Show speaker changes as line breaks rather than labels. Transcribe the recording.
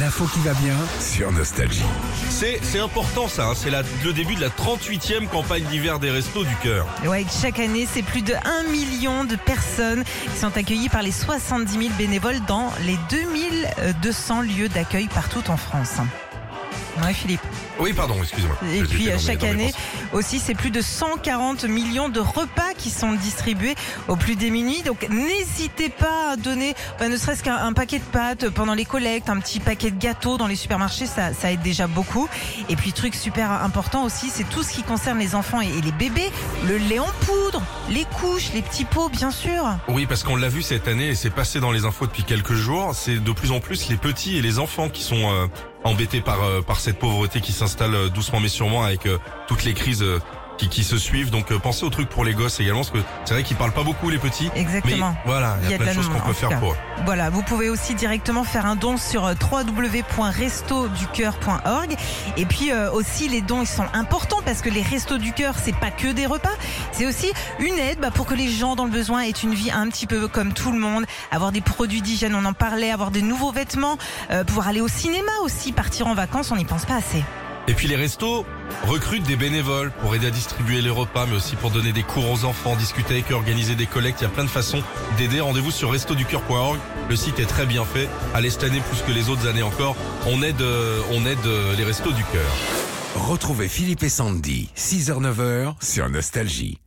L'info qui va bien sur Nostalgie.
C'est c'est important ça, hein. c'est la- le début de la 38e campagne d'hiver des Restos du Cœur.
Ouais, chaque année, c'est plus de 1 million de personnes qui sont accueillies par les 70 000 bénévoles dans les 2200 lieux d'accueil partout en France. Ouais, Philippe.
Oui, pardon, excusez-moi.
Et
J'étais
puis euh, chaque année aussi, c'est plus de 140 millions de repas qui sont distribués aux plus démunis. Donc n'hésitez pas à donner, bah, ne serait-ce qu'un un paquet de pâtes pendant les collectes, un petit paquet de gâteaux dans les supermarchés, ça, ça aide déjà beaucoup. Et puis truc super important aussi, c'est tout ce qui concerne les enfants et, et les bébés, le lait en poudre, les couches, les petits pots, bien sûr.
Oui, parce qu'on l'a vu cette année et c'est passé dans les infos depuis quelques jours. C'est de plus en plus les petits et les enfants qui sont euh, embêtés par euh, par cette pauvreté qui s'installe euh, doucement mais sûrement avec euh, toutes les crises qui, qui se suivent. Donc euh, pensez aux trucs pour les gosses également, parce que c'est vrai qu'ils parlent pas beaucoup les petits.
Exactement.
Mais voilà, il y a, plein de choses qu'on peut faire
cas.
pour eux.
Voilà, vous pouvez aussi directement faire un don sur euh, www.restoducœur.org. Et puis euh, aussi les dons ils sont importants parce que les restos du cœur c'est pas que des repas, c'est aussi une aide bah, pour que les gens dans le besoin aient une vie un petit peu comme tout le monde, avoir des produits d'hygiène, on en parlait, avoir des nouveaux vêtements, euh, pouvoir aller au cinéma aussi, partir en vacances, on n'y pense pas assez.
Et puis les restos recrutent des bénévoles pour aider à distribuer les repas, mais aussi pour donner des cours aux enfants, discuter avec eux, organiser des collectes. Il y a plein de façons d'aider. Rendez-vous sur restoducœur.org. Le site est très bien fait. Allez cette année plus que les autres années encore. On aide, euh, on aide euh, les restos du cœur.
Retrouvez Philippe et Sandy, 6h-9h sur Nostalgie.